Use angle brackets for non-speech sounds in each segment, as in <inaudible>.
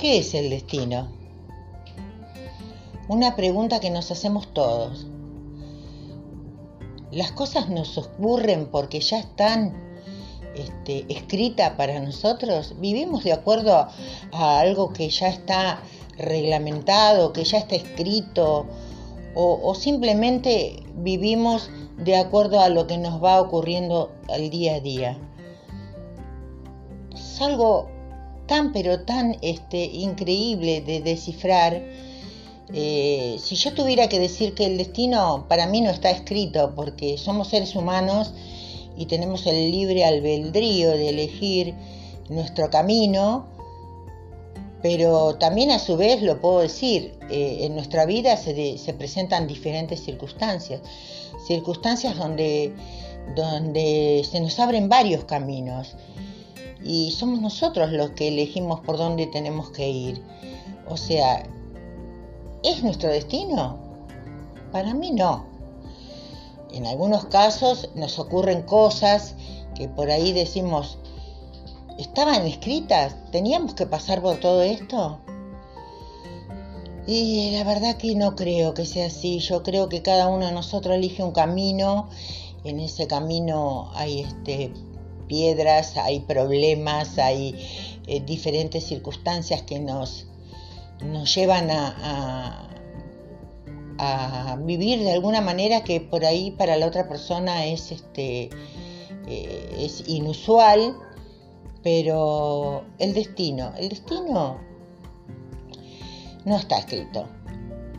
¿Qué es el destino? Una pregunta que nos hacemos todos. Las cosas nos ocurren porque ya están este, escritas para nosotros. Vivimos de acuerdo a algo que ya está reglamentado, que ya está escrito, o, simplemente vivimos de acuerdo a lo que nos va ocurriendo al día a día. Es algo tan pero tan este, increíble de descifrar. Eh, si yo tuviera que decir que el destino para mí no está escrito, porque somos seres humanos y tenemos el libre albedrío de elegir nuestro camino, pero también a su vez lo puedo decir, eh, en nuestra vida se, se, presentan diferentes circunstancias, circunstancias donde, donde se nos abren varios caminos y somos nosotros los que elegimos por dónde tenemos que ir. O sea, ¿es nuestro destino? Para mí no. En algunos casos nos ocurren cosas que por ahí decimos, ¿estaban escritas? ¿Teníamos que pasar por todo esto? Y la verdad que no creo que sea así. Yo creo que cada uno de nosotros elige un camino. En ese camino hay este piedras, hay problemas, hay eh, diferentes circunstancias que nos, nos llevan a, a, vivir de alguna manera que por ahí para la otra persona es, este, eh, es inusual, pero el destino, el destino no está escrito.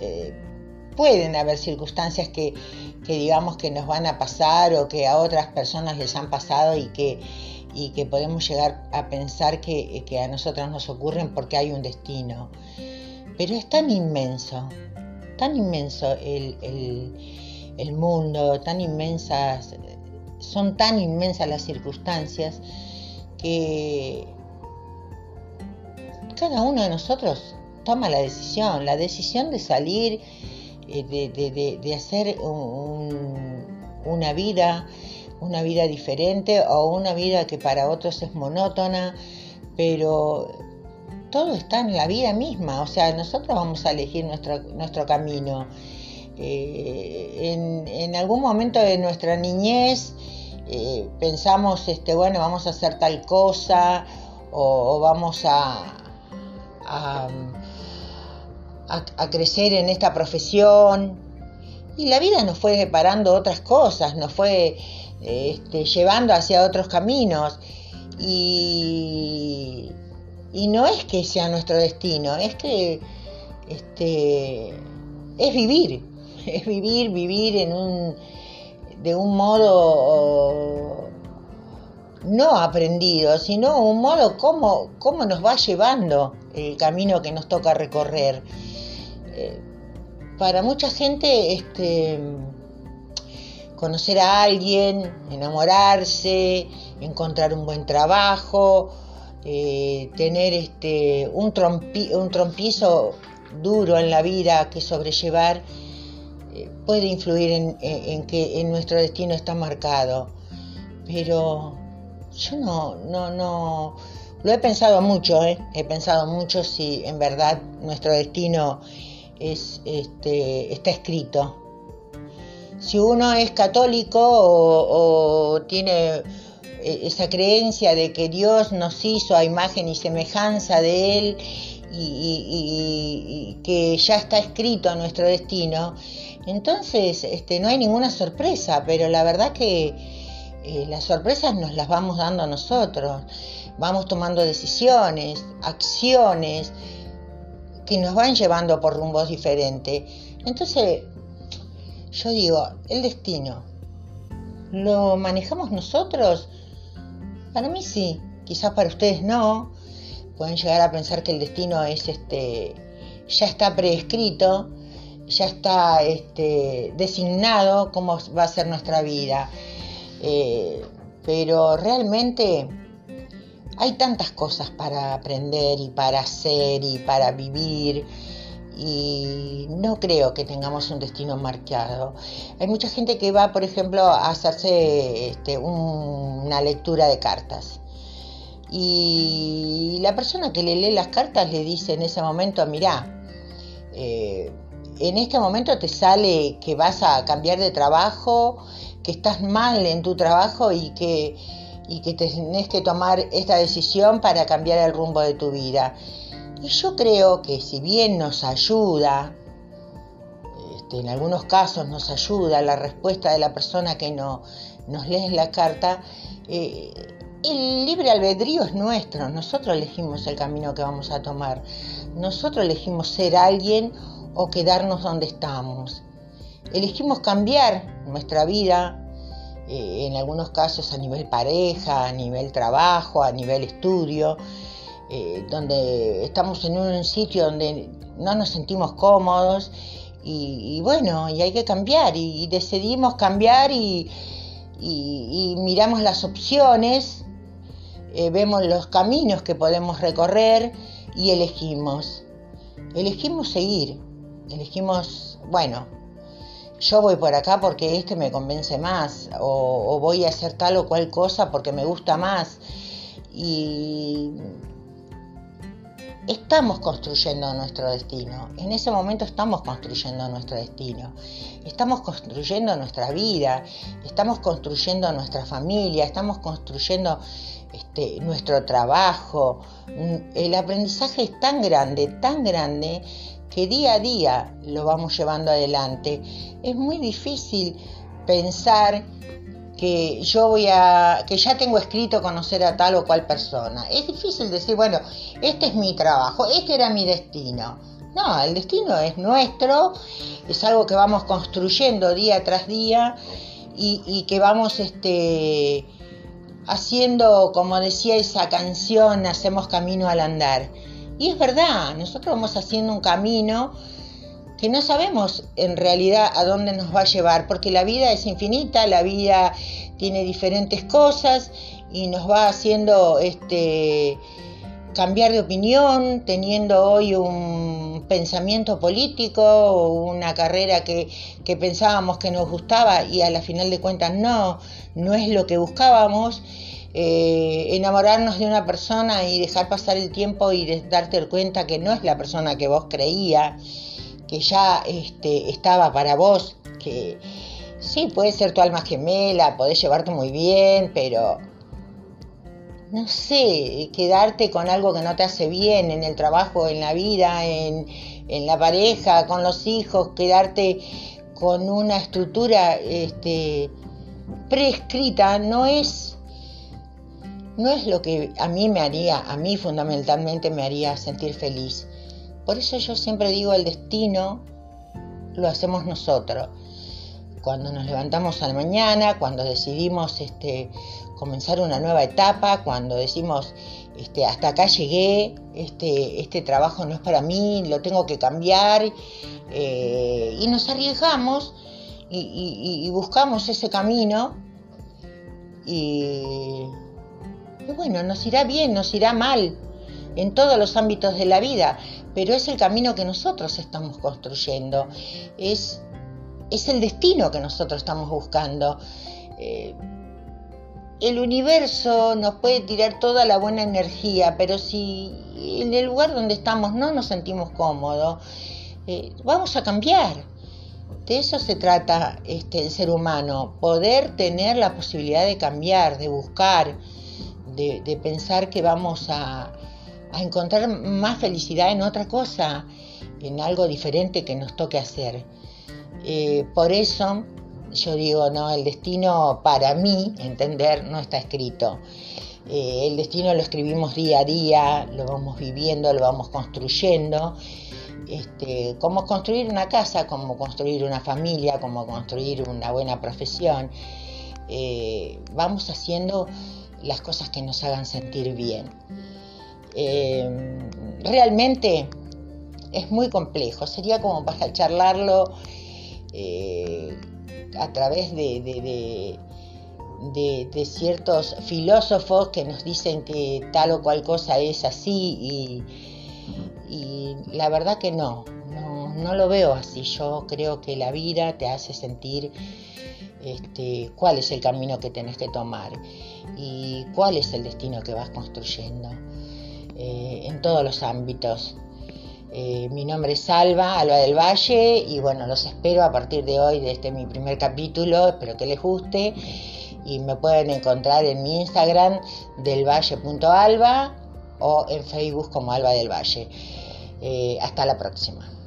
Eh, pueden haber circunstancias que, que digamos que nos van a pasar o que a otras personas les han pasado y que, y que podemos llegar a pensar que, que a nosotros nos ocurren porque hay un destino. Pero es tan inmenso, tan inmenso el, el, el mundo, tan inmensas, son tan inmensas las circunstancias que cada uno de nosotros toma la decisión, la decisión de salir eh, de, de, hacer una vida, una vida diferente o una vida que para otros es monótona, pero todo está en la vida misma, o sea, nosotros vamos a elegir nuestro, nuestro camino. Eh, en, en, algún momento de nuestra niñez eh, pensamos, este, bueno, vamos a hacer tal cosa o, vamos a a, crecer en esta profesión. Y la vida nos fue deparando otras cosas, nos fue este, llevando hacia otros caminos. Y, y, no es que sea nuestro destino, es que este, es vivir, <laughs> es vivir, vivir en un, de un modo no aprendido, sino un modo como, cómo nos va llevando el camino que nos toca recorrer. Eh, para mucha gente este, conocer a alguien, enamorarse, encontrar un buen trabajo, eh, tener este, un, un trompizo duro en la vida que sobrellevar, eh, puede influir en, en, que en nuestro destino está marcado. Pero yo no, no, no, lo he pensado mucho, he pensado mucho si en verdad nuestro destino es, este, está escrito. Si uno es católico o, tiene eh, esa creencia de que Dios nos hizo a imagen y semejanza de Él y, que ya está escrito nuestro destino, entonces este, no hay ninguna sorpresa, pero la verdad que eh, las sorpresas nos las vamos dando nosotros, vamos tomando decisiones, acciones, que nos van llevando por rumbos diferentes. Entonces, yo digo, el destino, ¿lo manejamos nosotros? Para mí sí, quizás para ustedes no. Pueden llegar a pensar que el destino es este, ya está preescrito, ya está este, designado cómo va a ser nuestra vida. Eh, pero realmente hay tantas cosas para aprender y para hacer y para vivir y no creo que tengamos un destino marcado. Hay mucha gente que va, por ejemplo, a hacerse este, una lectura de cartas Y la persona que le lee las cartas le dice en ese momento, mirá, eh, en este momento te sale que vas a cambiar de trabajo, que estás mal en tu trabajo y que, y que tenés que tomar esta decisión para cambiar el rumbo de tu vida. Y yo creo que si bien nos ayuda, este, en algunos casos nos ayuda la respuesta de la persona que no, nos lee la carta, eh, el libre albedrío es nuestro, nosotros elegimos el camino que vamos a tomar, nosotros elegimos ser alguien o quedarnos donde estamos. Elegimos cambiar nuestra vida, eh, en algunos casos a nivel pareja, a nivel trabajo, a nivel estudio, eh, donde estamos en un sitio donde no nos sentimos cómodos y, bueno, y hay que cambiar y, decidimos cambiar y, miramos las opciones, eh, vemos los caminos que podemos recorrer y elegimos. Elegimos seguir, elegimos, bueno, yo voy por acá porque este me convence más, o, voy a hacer tal o cual cosa porque me gusta más. Y estamos construyendo nuestro destino. En ese momento estamos construyendo nuestro destino. Estamos construyendo nuestra vida, estamos construyendo nuestra familia, estamos construyendo este, nuestro trabajo. El aprendizaje es tan grande, tan grande, que día a día lo vamos llevando adelante. Es muy difícil pensar que yo voy a, que ya tengo escrito conocer a tal o cual persona. Es difícil decir, bueno, este es mi trabajo, este era mi destino. No, el destino es nuestro, es algo que vamos construyendo día tras día y, y que vamos este, haciendo, como decía esa canción, hacemos camino al andar. Y es verdad, nosotros vamos haciendo un camino que no sabemos en realidad a dónde nos va a llevar, porque la vida es infinita, la vida tiene diferentes cosas y nos va haciendo este cambiar de opinión, teniendo hoy un pensamiento político una carrera que, que pensábamos que nos gustaba y a la final de cuentas no, no es lo que buscábamos eh, enamorarnos de una persona y dejar pasar el tiempo y darte cuenta que no es la persona que vos creía, que ya este, estaba para vos, que sí, puede ser tu alma gemela, podés llevarte muy bien, pero no sé, quedarte con algo que no te hace bien en el trabajo, en la vida, en, en la pareja, con los hijos, quedarte con una estructura este, prescrita, no es no es lo que a mí me haría, a mí fundamentalmente me haría sentir feliz. Por eso yo siempre digo, el destino lo hacemos nosotros. Cuando nos levantamos a la mañana, cuando decidimos este, comenzar una nueva etapa, cuando decimos, este, hasta acá llegué, este, este trabajo no es para mí, lo tengo que cambiar, eh, y nos arriesgamos y buscamos ese camino y bueno, nos irá bien, nos irá mal en todos los ámbitos de la vida, pero es el camino que nosotros estamos construyendo, es, es el destino que nosotros estamos buscando. Eh, el universo nos puede tirar toda la buena energía, pero si en el lugar donde estamos no nos sentimos cómodos, eh, vamos a cambiar. De eso se trata este, el ser humano, poder tener la posibilidad de cambiar, de buscar, de, pensar que vamos a, encontrar más felicidad en otra cosa, en algo diferente que nos toque hacer. Eh, por eso yo digo, no, el destino para mí, entender, no está escrito. Eh, el destino lo escribimos día a día, lo vamos viviendo, lo vamos construyendo. Este, como construir una casa, como construir una familia, como construir una buena profesión. Eh, vamos haciendo las cosas que nos hagan sentir bien. Eh, realmente es muy complejo, sería como para charlarlo eh, a través de, ciertos filósofos que nos dicen que tal o cual cosa es así y, la verdad que no, no lo veo así, yo creo que la vida te hace sentir este, cuál es el camino que tenés que tomar y cuál es el destino que vas construyendo eh, en todos los ámbitos. Eh, mi nombre es Alba, Alba del Valle, y bueno, los espero a partir de hoy, de este mi primer capítulo, espero que les guste, y me pueden encontrar en mi Instagram delvalle.alba o en Facebook como Alba del Valle. Eh, hasta la próxima.